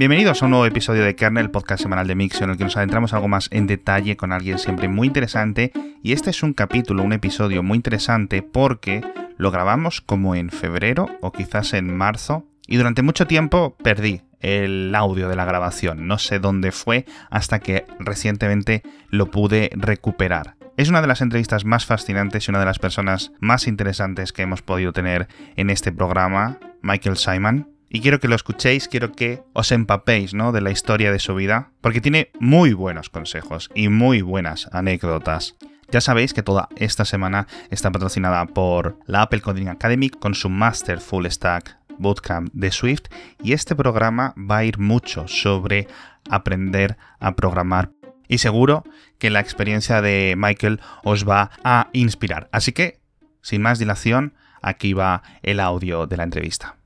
Bienvenidos a un nuevo episodio de Kernel, podcast semanal de Mix, en el que nos adentramos algo más en detalle con alguien siempre muy interesante. Y este es un capítulo, un episodio muy interesante porque lo grabamos como en febrero o quizás en marzo. Y durante mucho tiempo perdí el audio de la grabación. No sé dónde fue hasta que recientemente lo pude recuperar. Es una de las entrevistas más fascinantes y una de las personas más interesantes que hemos podido tener en este programa, Michael Simon. Y quiero que lo escuchéis, quiero que os empapéis ¿no? de la historia de su vida, porque tiene muy buenos consejos y muy buenas anécdotas. Ya sabéis que toda esta semana está patrocinada por la Apple Coding Academy con su Master Full Stack Bootcamp de Swift y este programa va a ir mucho sobre aprender a programar y seguro que la experiencia de Michael os va a inspirar. Así que, sin más dilación, aquí va el audio de la entrevista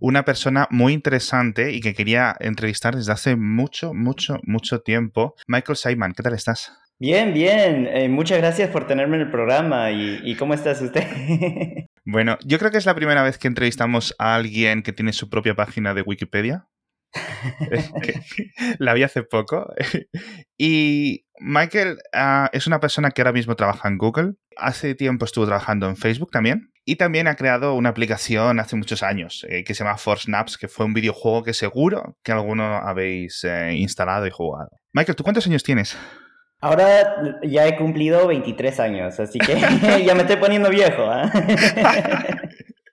una persona muy interesante y que quería entrevistar desde hace mucho, mucho, mucho tiempo. Michael Simon, ¿qué tal estás? Bien, bien. Eh, muchas gracias por tenerme en el programa. ¿Y, cómo estás usted? bueno, yo creo que es la primera vez que entrevistamos a alguien que tiene su propia página de Wikipedia. la vi hace poco. y Michael ah, es una persona que ahora mismo trabaja en Google. Hace tiempo estuvo trabajando en Facebook también. Y también ha creado una aplicación hace muchos años eh, que se llama Force Snaps, que fue un videojuego que seguro que alguno habéis eh, instalado y jugado. Michael, ¿tú cuántos años tienes? Ahora ya he cumplido 23 años, así que ya me estoy poniendo viejo. ¿ah?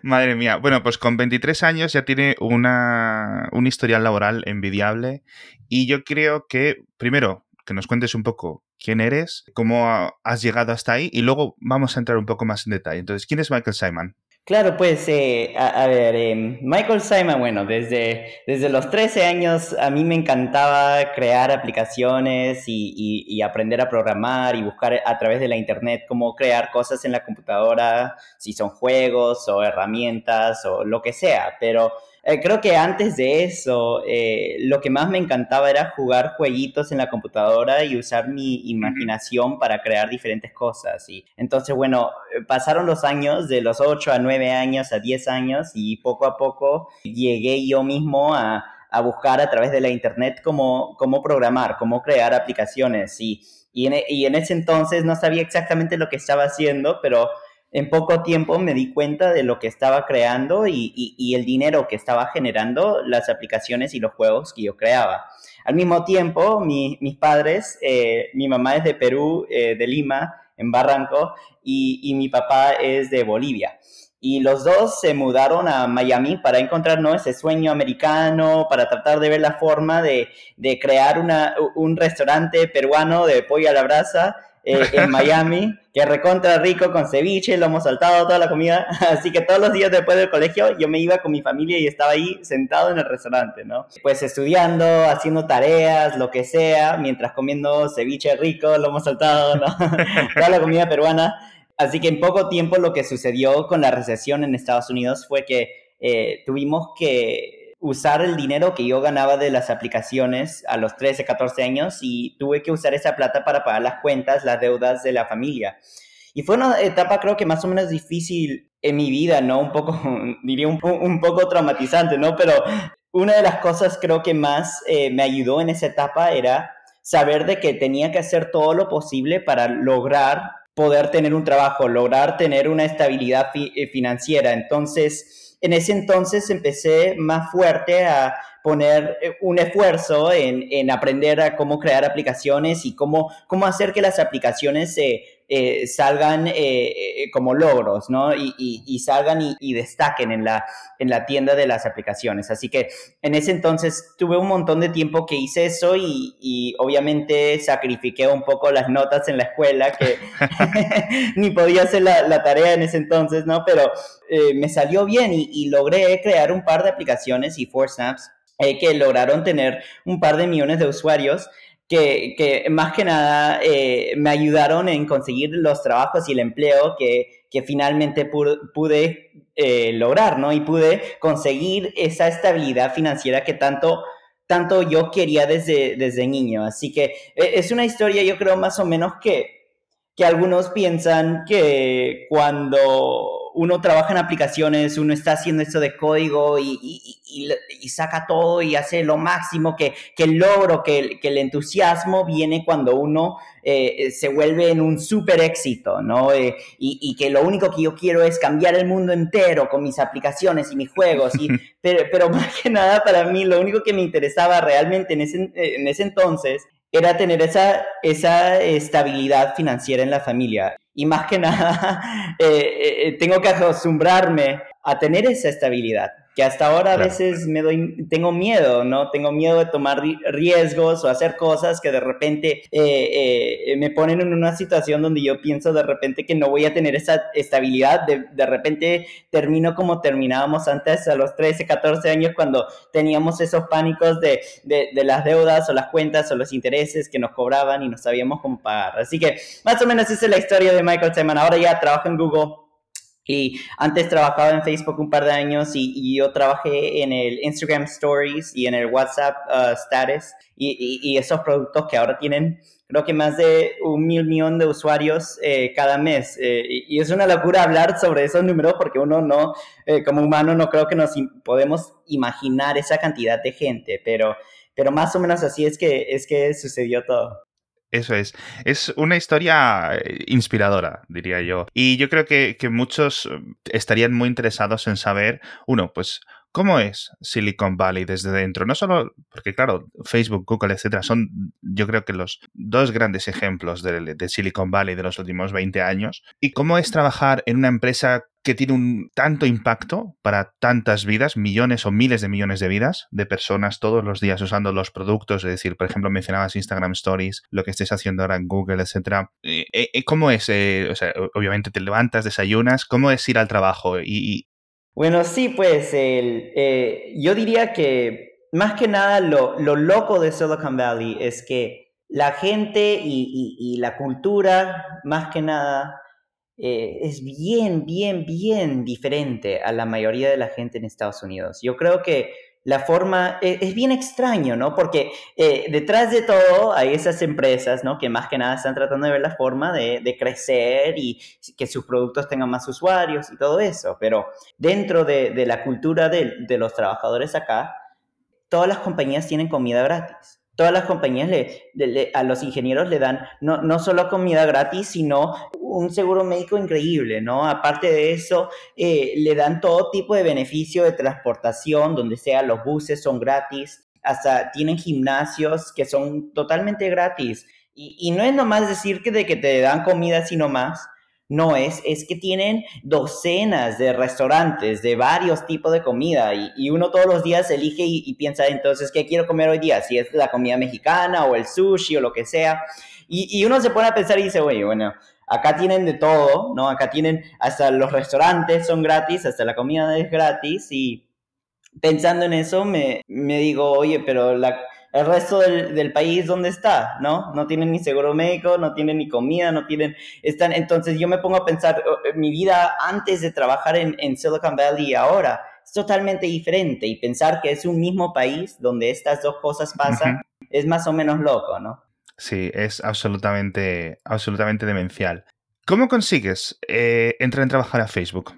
Madre mía. Bueno, pues con 23 años ya tiene una, un historial laboral envidiable y yo creo que, primero, que nos cuentes un poco quién eres, cómo has llegado hasta ahí y luego vamos a entrar un poco más en detalle. Entonces, ¿quién es Michael Simon? Claro, pues, eh, a, ver, eh, Michael Simon, bueno, desde, desde los 13 años a mí me encantaba crear aplicaciones y, y, aprender a programar y buscar a través de la internet cómo crear cosas en la computadora, si son juegos o herramientas o lo que sea, pero eh, creo que antes de eso, eh, lo que más me encantaba era jugar jueguitos en la computadora y usar mi imaginación para crear diferentes cosas. Y entonces, bueno, pasaron los años, de los 8 a 9 años a 10 años, y poco a poco llegué yo mismo a, a buscar a través de la internet cómo, cómo programar, cómo crear aplicaciones. Y, y, en, y en ese entonces no sabía exactamente lo que estaba haciendo, pero en poco tiempo me di cuenta de lo que estaba creando y, el dinero que estaba generando las aplicaciones y los juegos que yo creaba. Al mismo tiempo, mis padres, eh, mi mamá es de Perú, eh, de Lima, en Barranco, y, mi papá es de Bolivia. Y los dos se mudaron a Miami para encontrar ese sueño americano, para tratar de ver la forma de, crear un restaurante peruano de pollo a la brasa eh, en Miami, que recontra rico con ceviche, lo hemos saltado, toda la comida. Así que todos los días después del colegio yo me iba con mi familia y estaba ahí sentado en el restaurante, ¿no? Pues estudiando, haciendo tareas, lo que sea, mientras comiendo ceviche rico, lo hemos saltado, ¿no? toda la comida peruana. Así que en poco tiempo lo que sucedió con la recesión en Estados Unidos fue que eh, tuvimos que usar el dinero que yo ganaba de las aplicaciones a los 13, 14 años y tuve que usar esa plata para pagar las cuentas, las deudas de la familia. Y fue una etapa creo que más o menos difícil en mi vida, ¿no? Un poco, diría un, un poco traumatizante, ¿no? Pero una de las cosas creo que más eh, me ayudó en esa etapa era saber de que tenía que hacer todo lo posible para lograr poder tener un trabajo, lograr tener una estabilidad eh, financiera. Entonces, en ese entonces empecé más fuerte a poner eh, un esfuerzo en, aprender a cómo crear aplicaciones y cómo, cómo hacer que las aplicaciones se eh, salgan eh, eh, como logros, ¿no? Y, salgan y, destaquen en la, en la tienda de las aplicaciones. Así que en ese entonces tuve un montón de tiempo que hice eso y, obviamente sacrifiqué un poco las notas en la escuela, que ni podía hacer la, tarea en ese entonces, ¿no? Pero me salió bien y, logré crear un par de aplicaciones y Four Snaps que lograron tener un par de millones de usuarios que, más que nada eh, me ayudaron en conseguir los trabajos y el empleo que, que finalmente pude, eh, lograr, ¿no? Y pude conseguir esa estabilidad financiera que tanto, tanto yo quería desde, desde niño. Así que e, es una historia, yo creo, más o menos que, que algunos piensan que cuando uno trabaja en aplicaciones, uno está haciendo esto de código y, y, saca todo y hace lo máximo, que, que el logro, que, que, el entusiasmo viene cuando uno eh, se vuelve en un súper éxito, ¿no? Eh, y, que lo único que yo quiero es cambiar el mundo entero con mis aplicaciones y mis juegos. Y, pero, pero más que nada para mí, lo único que me interesaba realmente en ese, en ese entonces era tener esa, esa estabilidad financiera en la familia. Y más que nada, eh, eh, tengo que acostumbrarme a tener esa estabilidad que hasta ahora a veces me doy, tengo miedo, ¿no? Tengo miedo de tomar riesgos o hacer cosas que de repente eh, eh, me ponen en una situación donde yo pienso de repente que no voy a tener esa estabilidad, de, de repente termino como terminábamos antes a los 13, 14 años cuando teníamos esos pánicos de, de, de las deudas o las cuentas o los intereses que nos cobraban y no sabíamos cómo pagar. Así que más o menos esa es la historia de Michael Simon. Ahora ya trabajo en Google y antes trabajaba en Facebook un par de años y, yo trabajé en el Instagram Stories y en el WhatsApp uh, Status y, esos productos que ahora tienen creo que más de un mil millón de usuarios eh, cada mes. Eh, y, es una locura hablar sobre esos números porque uno no, eh, como humano, no creo que nos podemos imaginar esa cantidad de gente, pero, pero más o menos así es que, es que sucedió todo. Eso es. Es una historia eh, inspiradora, diría yo. Y yo creo que, que, muchos eh, estarían muy interesados en saber, uno, pues, ¿cómo es Silicon Valley desde dentro? No solo, porque claro, Facebook, Google, etcétera, son yo creo que los dos grandes ejemplos de, Silicon Valley de los últimos 20 años. ¿Y cómo es trabajar en una empresa que tiene un tanto impacto para tantas vidas, millones o miles de millones de vidas de personas todos los días usando los productos, es decir, por ejemplo, mencionabas Instagram Stories, lo que estés haciendo ahora en Google, etcétera. Eh, eh, ¿Cómo es? Eh, o sea, obviamente te levantas, desayunas, ¿cómo es ir al trabajo? Y, Bueno, sí, pues el, yo diría que más que nada lo, lo, loco de Silicon Valley es que la gente y la cultura, más que nada, eh, es bien, bien, bien diferente a la mayoría de la gente en Estados Unidos. Yo creo que la forma e, es, bien extraño, ¿no? Porque eh, detrás de todo hay esas empresas, ¿no? Que más que nada están tratando de ver la forma de, crecer y que sus productos tengan más usuarios y todo eso. Pero dentro de, la cultura de, de los trabajadores acá, todas las compañías tienen comida gratis todas las compañías le, a los ingenieros le dan no, no, solo comida gratis, sino un seguro médico increíble, ¿no? Aparte de eso, eh, le dan todo tipo de beneficio de transportación, donde sea los buses son gratis, hasta tienen gimnasios que son totalmente gratis. Y, y no es nomás decir que de que te dan comida, sino más, no es, es que tienen docenas de restaurantes de varios tipos de comida y, uno todos los días elige y, piensa entonces, ¿qué quiero comer hoy día? Si es la comida mexicana o el sushi o lo que sea. Y, uno se pone a pensar y dice, oye, bueno, acá tienen de todo, ¿no? Acá tienen hasta los restaurantes son gratis, hasta la comida es gratis y pensando en eso me, me digo, oye, pero la el resto del, país, ¿dónde está? ¿No? No tienen ni seguro médico, no tienen ni comida, no tienen... Están, entonces yo me pongo a pensar, eh, mi vida antes de trabajar en, Silicon Valley y ahora es totalmente diferente y pensar que es un mismo país donde estas dos cosas pasan es más o menos loco, ¿no? Sí, es absolutamente, absolutamente demencial. ¿Cómo consigues eh, entrar en trabajar a Facebook?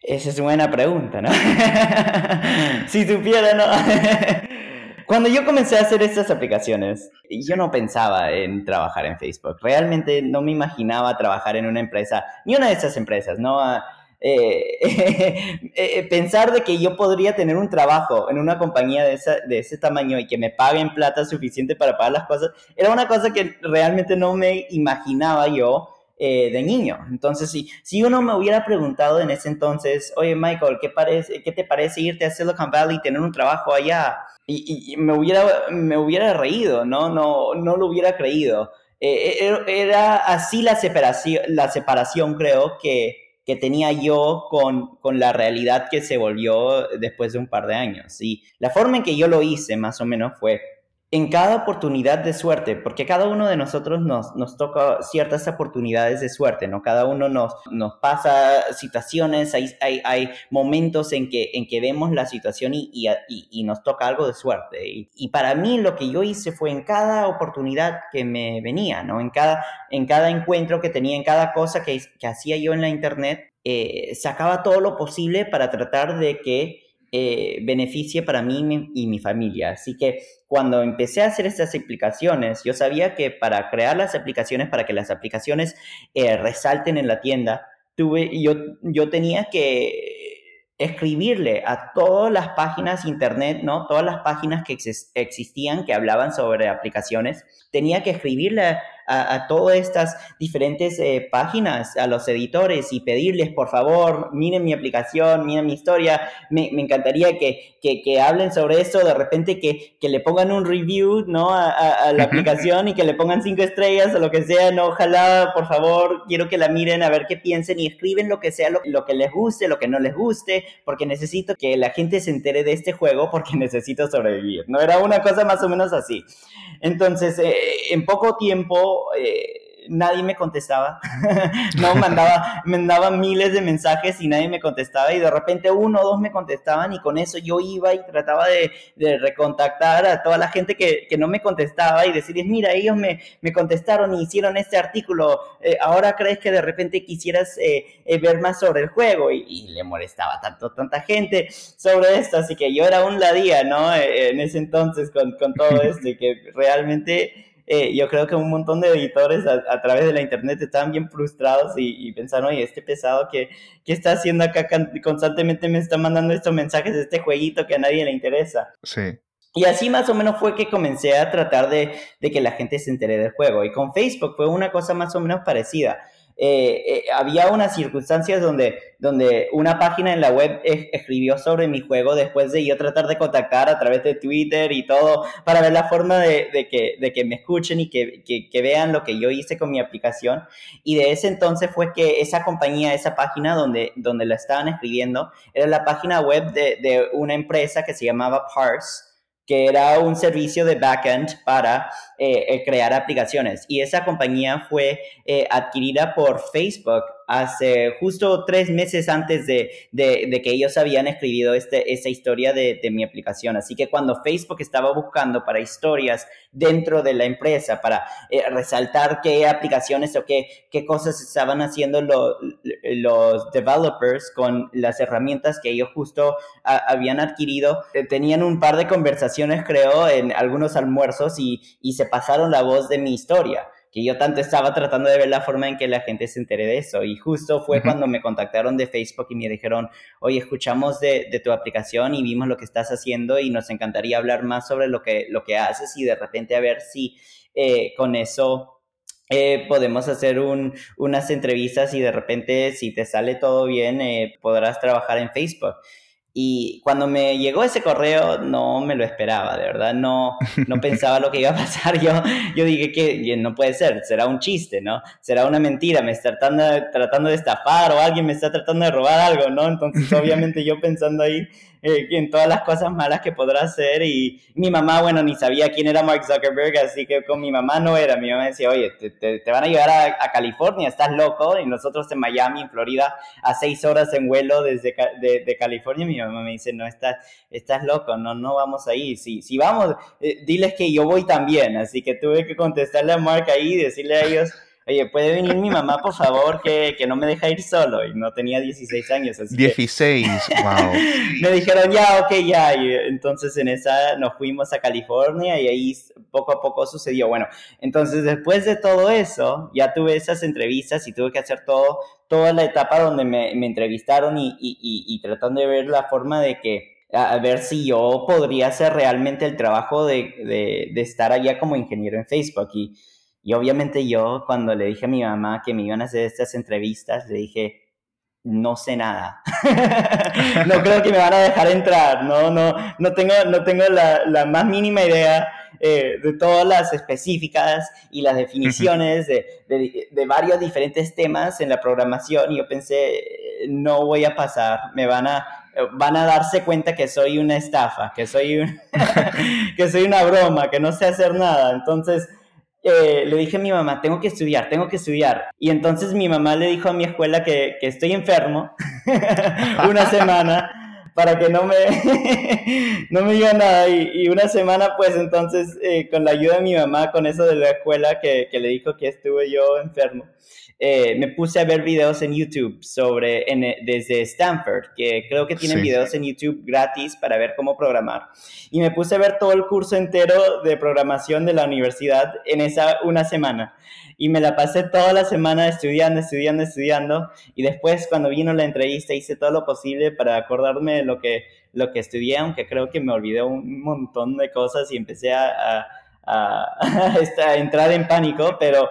Esa es buena pregunta, ¿no? si supiera, ¿no? Cuando yo comencé a hacer estas aplicaciones, yo no pensaba en trabajar en Facebook. Realmente no me imaginaba trabajar en una empresa, ni una de esas empresas, ¿no? Ah, eh, eh, pensar de que yo podría tener un trabajo en una compañía de, de ese tamaño y que me paguen plata suficiente para pagar las cosas, era una cosa que realmente no me imaginaba yo eh, de niño. Entonces, si, si uno me hubiera preguntado en ese entonces, oye Michael, ¿qué, ¿qué te parece irte a Silicon Valley y tener un trabajo allá? Y, me, hubiera, me hubiera reído, ¿no? No, no lo hubiera creído. Eh, eh, era así la separación, la separación creo, que, que tenía yo con, con, la realidad que se volvió después de un par de años. Y la forma en que yo lo hice, más o menos, fue en cada oportunidad de suerte, porque cada uno de nosotros nos, nos toca ciertas oportunidades de suerte, ¿no? Cada uno nos, nos pasa situaciones, hay, hay, hay momentos en que, en que vemos la situación y, y, y nos toca algo de suerte. Y, para mí lo que yo hice fue en cada oportunidad que me venía, ¿no? En cada, en cada encuentro que tenía, en cada cosa que, que hacía yo en la internet, eh, sacaba todo lo posible para tratar de que eh, beneficie para mí y mi familia. Así que cuando empecé a hacer estas aplicaciones, yo sabía que para crear las aplicaciones, para que las aplicaciones eh, resalten en la tienda, tuve, yo, yo tenía que escribirle a todas las páginas internet, ¿no? Todas las páginas que existían que hablaban sobre aplicaciones, tenía que escribirle a, todas estas diferentes eh, páginas, a los editores y pedirles, por favor, miren mi aplicación, miren mi historia. Me, encantaría que, que, hablen sobre esto, de repente que, que le pongan un review ¿no? a, la aplicación y que le pongan cinco estrellas o lo que sea. No, ojalá, por favor, quiero que la miren a ver qué piensen y escriben lo que sea, lo, lo que les guste, lo que no les guste, porque necesito que la gente se entere de este juego porque necesito sobrevivir. ¿no? Era una cosa más o menos así. Entonces, eh, en poco tiempo... Eh, nadie me contestaba. no, mandaba, mandaba miles de mensajes y nadie me contestaba y de repente uno o dos me contestaban y con eso yo iba y trataba de, recontactar a toda la gente que, no me contestaba y decirles, mira, ellos me, contestaron y hicieron este artículo, eh, ahora crees que de repente quisieras ver más sobre el juego y, le molestaba tanto, tanta gente sobre esto, así que yo era un ladía, ¿no? en ese entonces con, con todo esto y que realmente eh, yo creo que un montón de editores a, través de la internet estaban bien frustrados y, pensaron, oye, este pesado que, que está haciendo acá constantemente me está mandando estos mensajes de este jueguito que a nadie le interesa. Sí. Y así más o menos fue que comencé a tratar de, de que la gente se entere del juego. Y con Facebook fue una cosa más o menos parecida. Eh, eh, había unas circunstancias donde, donde una página en la web escribió sobre mi juego después de yo tratar de contactar a través de Twitter y todo para ver la forma de, que, de que, me escuchen y que, que, vean lo que yo hice con mi aplicación. Y de ese entonces fue que esa compañía, esa página donde, donde la estaban escribiendo, era la página web de, de una empresa que se llamaba Parse que era un servicio de backend para eh, eh, crear aplicaciones. Y esa compañía fue eh, adquirida por Facebook hace justo tres meses antes de, que ellos habían escribido este, esta historia de, mi aplicación. Así que cuando Facebook estaba buscando para historias dentro de la empresa, para resaltar qué aplicaciones o qué, cosas estaban haciendo los developers con las herramientas que ellos justo habían adquirido, tenían un par de conversaciones, creo, en algunos almuerzos y se pasaron la voz de mi historia, que yo tanto estaba tratando de ver la forma en que la gente se entere de eso. Y justo fue cuando me contactaron de Facebook y me dijeron, oye, escuchamos de, tu aplicación y vimos lo que estás haciendo y nos encantaría hablar más sobre lo que, lo que haces y de repente a ver si eh, con eso... Eh, podemos hacer unas entrevistas y de repente si te sale todo bien eh, podrás trabajar en Facebook. Y cuando me llegó ese correo, no me lo esperaba, de verdad, no, no pensaba lo que iba a pasar. Yo, yo dije que no puede ser, será un chiste, ¿no? Será una mentira, me está tratando, tratando de estafar o alguien me está tratando de robar algo, ¿no? Entonces, obviamente yo pensando ahí, eh, en todas las cosas malas que podrá hacer. Y mi mamá, bueno, ni sabía quién era Mark Zuckerberg, así que con mi mamá no era. Mi mamá decía, oye, te, te, van a llevar a, California, estás loco. Y nosotros en Miami, en Florida, a seis horas en vuelo desde de, de California. Mi mamá me dice, no, estás, estás loco, no, no vamos ahí. Si, si vamos, eh, diles que yo voy también. Así que tuve que contestarle a Mark ahí y decirle a ellos oye, ¿puede venir mi mamá, por favor, que, que, no me deja ir solo? Y no tenía 16 años. Así 16, wow. me dijeron, ya, ok, ya. Y entonces en esa nos fuimos a California y ahí poco a poco sucedió. Bueno, entonces después de todo eso, ya tuve esas entrevistas y tuve que hacer todo, toda la etapa donde me, me entrevistaron y, y, y, tratando de ver la forma de que a ver si yo podría hacer realmente el trabajo de, de, de estar allá como ingeniero en Facebook. Y, y obviamente yo cuando le dije a mi mamá que me iban a hacer estas entrevistas, le dije, no sé nada. no creo que me van a dejar entrar, no, no, no tengo, no tengo la, la más mínima idea eh, de todas las específicas y las definiciones de, de, de, varios diferentes temas en la programación y yo pensé, no voy a pasar, me van a, van a darse cuenta que soy una estafa, que soy, que soy una broma, que no sé hacer nada. Entonces, eh, le dije a mi mamá, tengo que estudiar, tengo que estudiar. Y entonces mi mamá le dijo a mi escuela que, que estoy enfermo una semana para que no me, no me diga nada. Y, una semana, pues entonces, eh, con la ayuda de mi mamá, con eso de la escuela que, que le dijo que estuve yo enfermo, eh, me puse a ver videos en YouTube sobre, desde Stanford, que creo que tienen videos en YouTube gratis para ver cómo programar. Y me puse a ver todo el curso entero de programación de la universidad en esa una semana. Y me la pasé toda la semana estudiando, estudiando, estudiando. Y después, cuando vino la entrevista, hice todo lo posible para acordarme de lo que, lo que estudié, aunque creo que me olvidé un montón de cosas y empecé a a, entrar en pánico, pero,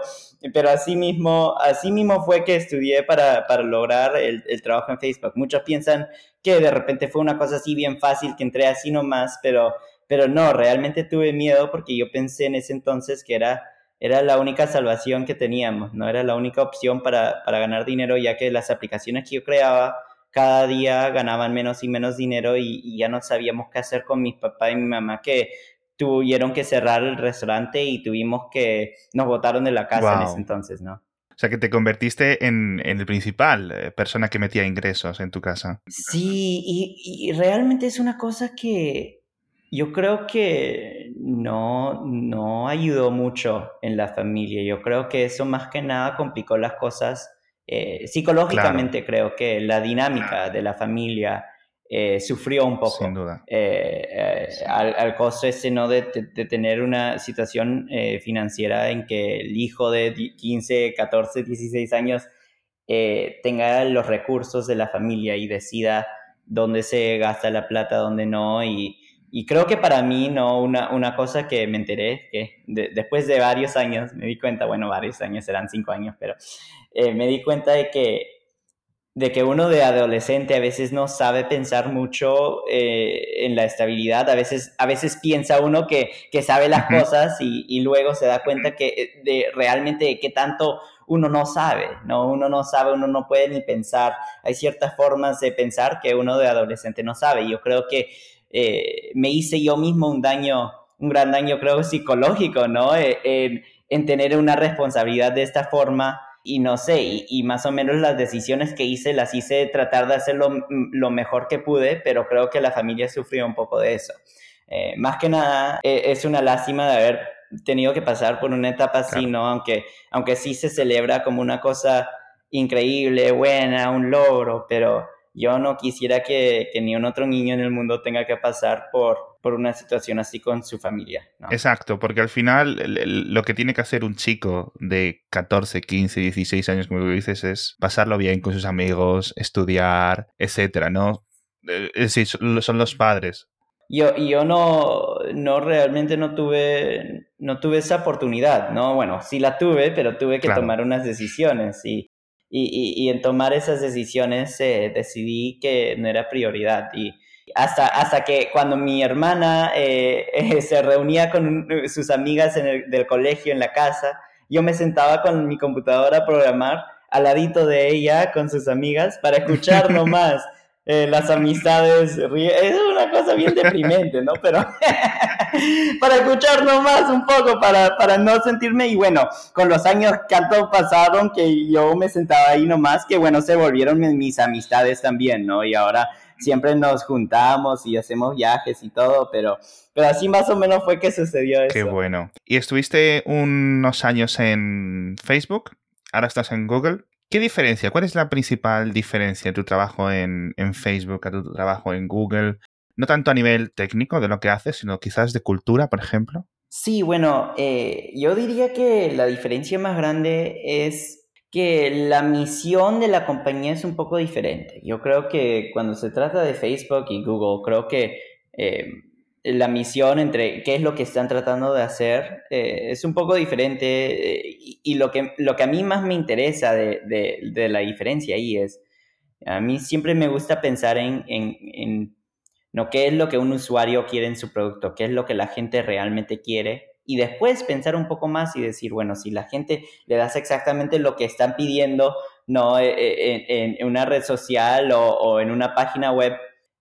pero así, mismo, así mismo fue que estudié para, para lograr el, el, trabajo en Facebook. Muchos piensan que de repente fue una cosa así bien fácil, que entré así nomás, pero, pero no, realmente tuve miedo porque yo pensé en ese entonces que era, era la única salvación que teníamos, no era la única opción para, para ganar dinero, ya que las aplicaciones que yo creaba cada día ganaban menos y menos dinero y, y, ya no sabíamos qué hacer con mi papá y mi mamá, que tuvieron que cerrar el restaurante y tuvimos que, nos botaron de la casa en ese entonces, ¿no? O sea, que te convertiste en, el principal eh, persona que metía ingresos en tu casa. Sí, y, realmente es una cosa que yo creo que no, no ayudó mucho en la familia. Yo creo que eso más que nada complicó las cosas. Eh, psicológicamente creo que la dinámica de la familia eh, sufrió un poco. Sin duda. Eh, al, al, costo ese, ¿no? De, tener una situación financiera en que el hijo de 15, 14, 16 años tenga los recursos de la familia y decida dónde se gasta la plata, dónde no. Y, y creo que para mí, ¿no? Una, una cosa que me enteré, que después de varios años me di cuenta, bueno, varios años, eran cinco años, pero me di cuenta de que de que uno de adolescente a veces no sabe pensar mucho eh, en la estabilidad, a veces, a veces piensa uno que, que sabe las cosas y, y, luego se da cuenta que eh, de realmente qué tanto uno no sabe, ¿no? Uno no sabe, uno no puede ni pensar. Hay ciertas formas de pensar que uno de adolescente no sabe. Yo creo que eh, me hice yo mismo un daño, un gran daño creo psicológico, ¿no? en, en tener una responsabilidad de esta forma y no sé, y, más o menos las decisiones que hice las hice tratar de hacerlo lo mejor que pude, pero creo que la familia sufrió un poco de eso. Eh, más que nada, e, es una lástima de haber tenido que pasar por una etapa así, ¿no? Aunque, aunque sí se celebra como una cosa increíble, buena, un logro, pero yo no quisiera que, ni un otro niño en el mundo tenga que pasar por, por una situación así con su familia. Exacto, porque al final lo que tiene que hacer un chico de 14, 15, 16 años, como tú dices, es pasarlo bien con sus amigos, estudiar, etcétera, ¿no? Eh, es decir, son los padres. Yo, yo no, no realmente no tuve, no tuve esa oportunidad, ¿no? Bueno, sí la tuve, pero tuve que tomar unas decisiones y y, y, en tomar esas decisiones eh, decidí que no era prioridad. Y hasta, hasta que cuando mi hermana eh, se reunía con sus amigas en el, del colegio en la casa, yo me sentaba con mi computadora a programar al ladito de ella con sus amigas para escuchar nomás eh, las amistades. Es una cosa bien deprimente, ¿no? Pero para escuchar nomás un poco, para, para no sentirme. Y bueno, con los años que tanto pasaron que yo me sentaba ahí nomás, que bueno, se volvieron mis amistades también, ¿no? Y ahora siempre nos juntamos y hacemos viajes y todo, pero, pero así más o menos fue que sucedió eso. Qué bueno. ¿Y estuviste unos años en Facebook? Ahora estás en Google. ¿Qué diferencia? ¿Cuál es la principal diferencia de tu trabajo en, Facebook a tu trabajo en Google? No tanto a nivel técnico de lo que haces, sino quizás de cultura, por ejemplo. Sí, bueno, eh, yo diría que la diferencia más grande es que la misión de la compañía es un poco diferente. Yo creo que cuando se trata de Facebook y Google, creo que eh, la misión entre qué es lo que están tratando de hacer eh, es un poco diferente eh, y, lo, que, lo que a mí más me interesa de, de, la diferencia ahí es, a mí siempre me gusta pensar en, en, en, ¿no? qué es lo que un usuario quiere en su producto, qué es lo que la gente realmente quiere y después pensar un poco más y decir, bueno, si la gente le das exactamente lo que están pidiendo, no eh, en, una red social o, o en una página web,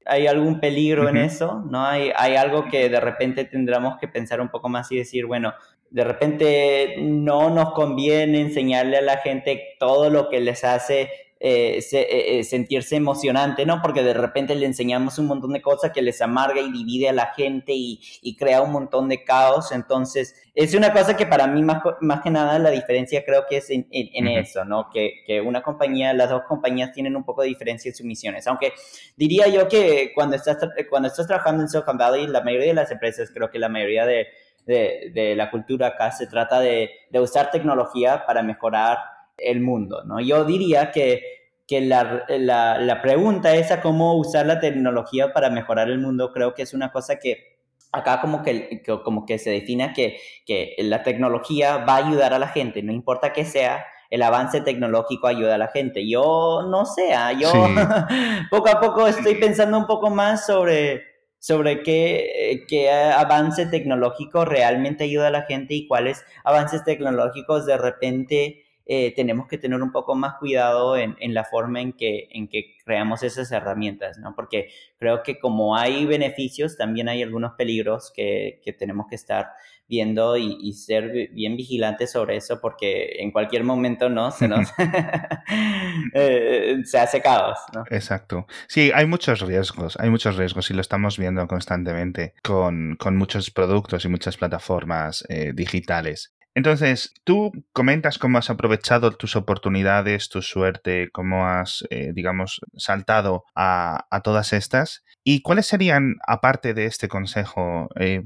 hay algún peligro en eso, ¿no? Hay, hay algo que de repente tendremos que pensar un poco más y decir, bueno, de repente no nos conviene enseñarle a la gente todo lo que les hace eh, eh, eh, sentirse emocionante, ¿no? Porque de repente le enseñamos un montón de cosas que les amarga y divide a la gente y, crea un montón de caos. Entonces, es una cosa que para mí más, más que nada la diferencia creo que es en, eso, ¿no? Que, que, una compañía, las dos compañías tienen un poco de diferencia en sus misiones. Aunque diría yo que cuando estás, cuando estás trabajando en Silicon Valley, la mayoría de las empresas, creo que la mayoría de, de, de la cultura acá se trata de, de usar tecnología para mejorar el mundo, ¿no? Yo diría que, que la, la, la, pregunta esa, cómo usar la tecnología para mejorar el mundo, creo que es una cosa que acá como que, como que se define que, que la tecnología va a ayudar a la gente, no importa qué sea, el avance tecnológico ayuda a la gente. Yo no sé, ¿ah? yo poco a poco estoy pensando un poco más sobre, sobre qué, qué, avance tecnológico realmente ayuda a la gente y cuáles avances tecnológicos de repente eh, tenemos que tener un poco más cuidado en, en, la forma en que, en que creamos esas herramientas, ¿no? Porque creo que como hay beneficios, también hay algunos peligros que, que tenemos que estar viendo y, ser bien vigilantes sobre eso porque en cualquier momento no se nos eh, se hace caos ¿no? exacto sí hay muchos riesgos hay muchos riesgos y lo estamos viendo constantemente con, con muchos productos y muchas plataformas eh, digitales entonces, tú comentas cómo has aprovechado tus oportunidades, tu suerte, cómo has, eh, digamos, saltado a, todas estas. ¿Y cuáles serían, aparte de este consejo, eh,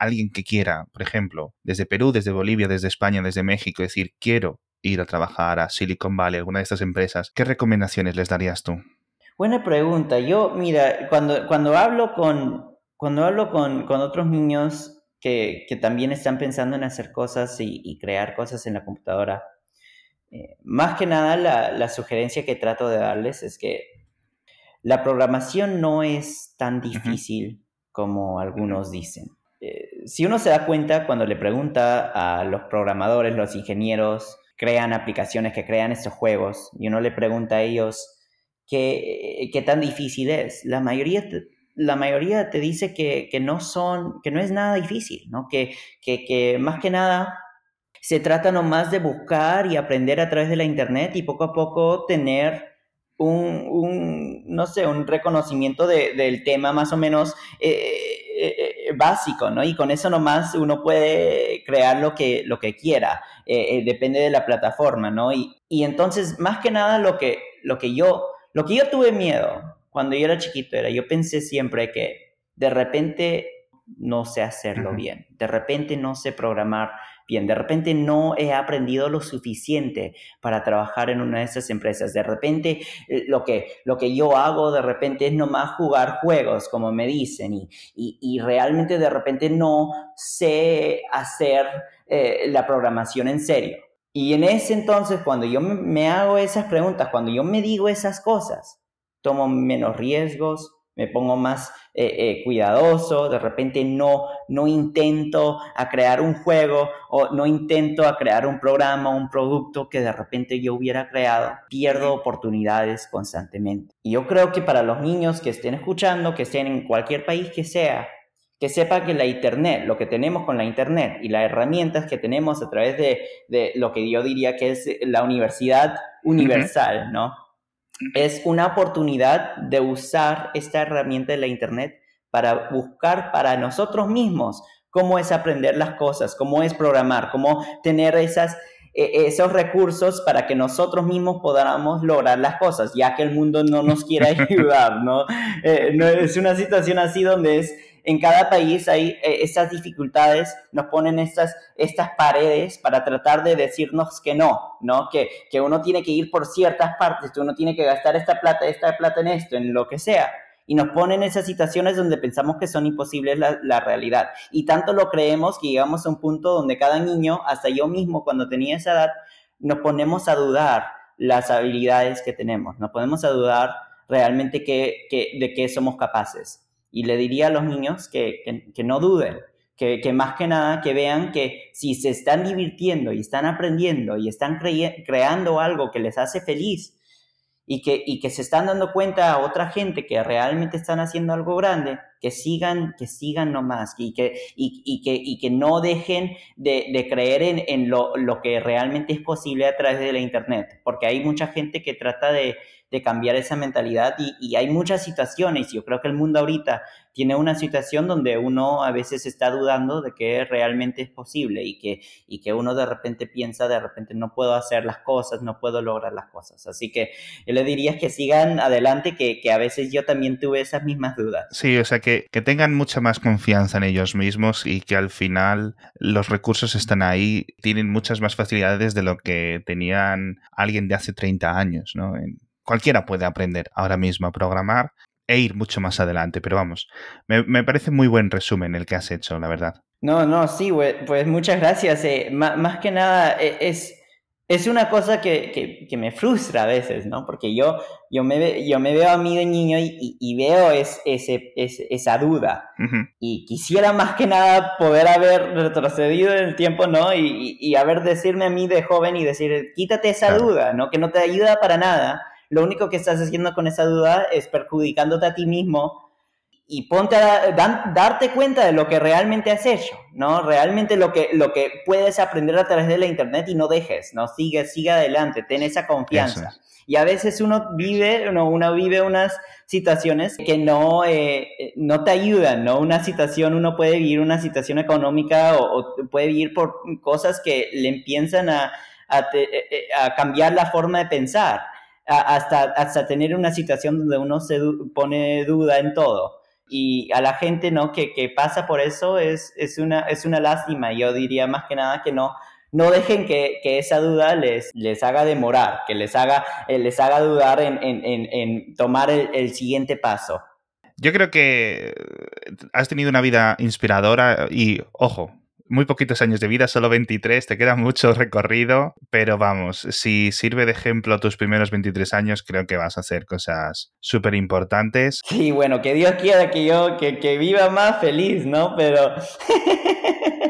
alguien que quiera, por ejemplo, desde Perú, desde Bolivia, desde España, desde México, decir, quiero ir a trabajar a Silicon Valley, alguna de estas empresas, ¿qué recomendaciones les darías tú? Buena pregunta. Yo, mira, cuando, cuando hablo con, cuando hablo con, con otros niños que, también están pensando en hacer cosas y, crear cosas en la computadora. Eh, más que nada, la, sugerencia que trato de darles es que la programación no es tan difícil como algunos dicen. Eh, si uno se da cuenta cuando le pregunta a los programadores, los ingenieros, crean aplicaciones que crean estos juegos, y uno le pregunta a ellos qué, qué tan difícil es, la mayoría la mayoría te dice que, no son, que no es nada difícil, ¿no? Que, que, más que nada se trata nomás de buscar y aprender a través de la internet y poco a poco tener un, no sé, un reconocimiento del tema más o menos eh, eh, eh, básico, ¿no? Y con eso nomás uno puede crear lo que, lo que quiera, depende de la plataforma, ¿no? Y, y entonces, más que nada, lo que, lo que yo, lo que yo tuve miedo cuando yo era chiquito era, yo pensé siempre que de repente no sé hacerlo bien, de repente no sé programar bien, de repente no he aprendido lo suficiente para trabajar en una de esas empresas, de repente eh, lo que, lo que yo hago de repente es nomás jugar juegos, como me dicen, y, y, realmente de repente no sé hacer eh, la programación en serio. Y en ese entonces, cuando yo me hago esas preguntas, cuando yo me digo esas cosas, tomo menos riesgos, me pongo más eh, eh, cuidadoso, de repente no, no intento a crear un juego o no intento a crear un programa, un producto que de repente yo hubiera creado, pierdo oportunidades constantemente. Y yo creo que para los niños que estén escuchando, que estén en cualquier país que sea, que sepa que la Internet, lo que tenemos con la Internet y las herramientas que tenemos a través de, de lo que yo diría que es la universidad universal, ¿no? Es una oportunidad de usar esta herramienta de la Internet para buscar para nosotros mismos cómo es aprender las cosas, cómo es programar, cómo tener esas, e, esos recursos para que nosotros mismos podamos lograr las cosas, ya que el mundo no nos quiere ayudar, ¿no? Eh, no es una situación así donde es en cada país hay eh, estas dificultades, nos ponen estas, estas paredes para tratar de decirnos que no, ¿no? Que, que uno tiene que ir por ciertas partes, que uno tiene que gastar esta plata, esta plata en esto, en lo que sea. Y nos ponen esas situaciones donde pensamos que son imposibles la, la realidad. Y tanto lo creemos que llegamos a un punto donde cada niño, hasta yo mismo cuando tenía esa edad, nos ponemos a dudar las habilidades que tenemos, nos ponemos a dudar realmente que, que, de qué somos capaces. Y le diría a los niños que, no duden, que, más que nada que vean que si se están divirtiendo y están aprendiendo y están creando algo que les hace feliz y que, y que se están dando cuenta a otra gente que realmente están haciendo algo grande, que sigan, que sigan nomás y que, y, que, y que no dejen de, creer en, en lo, lo, que realmente es posible a través de la Internet, porque hay mucha gente que trata de, de cambiar esa mentalidad y, y, hay muchas situaciones, yo creo que el mundo ahorita tiene una situación donde uno a veces está dudando de que realmente es posible y que, y que uno de repente piensa, de repente no puedo hacer las cosas, no puedo lograr las cosas. Así que yo le diría que sigan adelante, que, que a veces yo también tuve esas mismas dudas. Sí, o sea, que, que tengan mucha más confianza en ellos mismos y que al final los recursos están ahí, tienen muchas más facilidades de lo que tenían alguien de hace 30 años, ¿no? cualquiera puede aprender ahora mismo a programar e ir mucho más adelante. Pero vamos, me, parece muy buen resumen el que has hecho, la verdad. No, no, sí, pues muchas gracias. Eh, más, que nada eh, es, es una cosa que, me frustra a veces, ¿no? Porque yo, yo, me, yo me veo a mí de niño y, veo es, ese, esa duda. Y quisiera más que nada poder haber retrocedido en el tiempo, ¿no? Y, haber decirme a mí de joven y decir, quítate esa duda, ¿no? Que no te ayuda para nada lo único que estás haciendo con esa duda es perjudicándote a ti mismo y ponte a darte cuenta de lo que realmente has hecho, ¿no? Realmente lo que, lo que puedes aprender a través de la internet y no dejes, ¿no? Sigue, sigue adelante, ten esa confianza. Y a veces uno vive, uno, uno vive unas situaciones que no, eh, no te ayudan, ¿no? Una situación, uno puede vivir una situación económica o, puede vivir por cosas que le empiezan a, a, eh, eh, a cambiar la forma de pensar hasta, hasta tener una situación donde uno se pone duda en todo. Y a la gente ¿no? que, que pasa por eso es, es, una, es una lástima. Yo diría más que nada que no, no dejen que, que, esa duda les, les haga demorar, que les haga, eh, les haga dudar en, en, en, tomar el, el, siguiente paso. Yo creo que has tenido una vida inspiradora y, ojo, muy poquitos años de vida, solo 23, te queda mucho recorrido, pero vamos, si sirve de ejemplo tus primeros 23 años, creo que vas a hacer cosas súper importantes. Sí, bueno, que Dios quiera que yo, que, que viva más feliz, ¿no? Pero...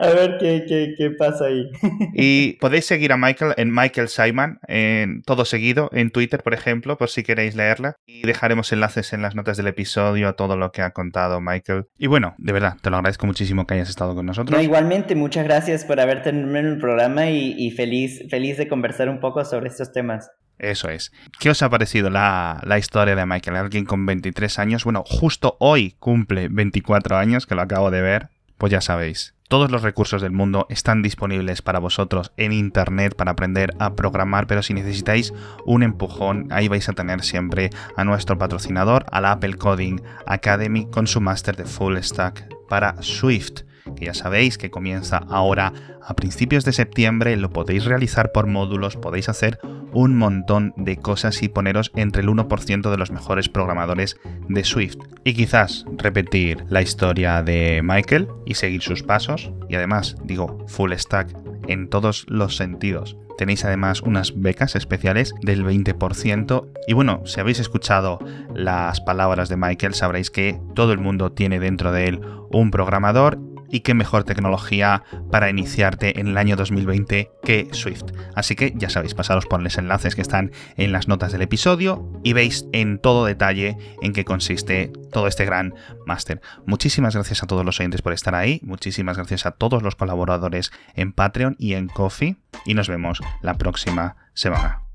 a ver qué, qué, pasa ahí. y podéis seguir a Michael en Michael Simon, en todo seguido, en Twitter, por ejemplo, por si queréis leerla. Y dejaremos enlaces en las notas del episodio a todo lo que ha contado Michael. Y bueno, de verdad, te lo agradezco muchísimo que hayas estado con nosotros. igualmente, muchas gracias por haber tenido en el programa y, feliz, feliz de conversar un poco sobre estos temas. Eso es. ¿Qué os ha parecido la, la, historia de Michael? Alguien con 23 años, bueno, justo hoy cumple 24 años, que lo acabo de ver. Pues ya sabéis, todos los recursos del mundo están disponibles para vosotros en Internet para aprender a programar, pero si necesitáis un empujón, ahí vais a tener siempre a nuestro patrocinador, a la Apple Coding Academy, con su máster de Full Stack para Swift que ya sabéis que comienza ahora a principios de septiembre, lo podéis realizar por módulos, podéis hacer un montón de cosas y poneros entre el 1% de los mejores programadores de Swift. Y quizás repetir la historia de Michael y seguir sus pasos, y además digo full stack en todos los sentidos. Tenéis además unas becas especiales del 20%. Y bueno, si habéis escuchado las palabras de Michael, sabréis que todo el mundo tiene dentro de él un programador y qué mejor tecnología para iniciarte en el año 2020 que Swift. Así que ya sabéis, pasaros por los enlaces que están en las notas del episodio y veis en todo detalle en qué consiste todo este gran máster. Muchísimas gracias a todos los oyentes por estar ahí, muchísimas gracias a todos los colaboradores en Patreon y en Coffee y nos vemos la próxima semana.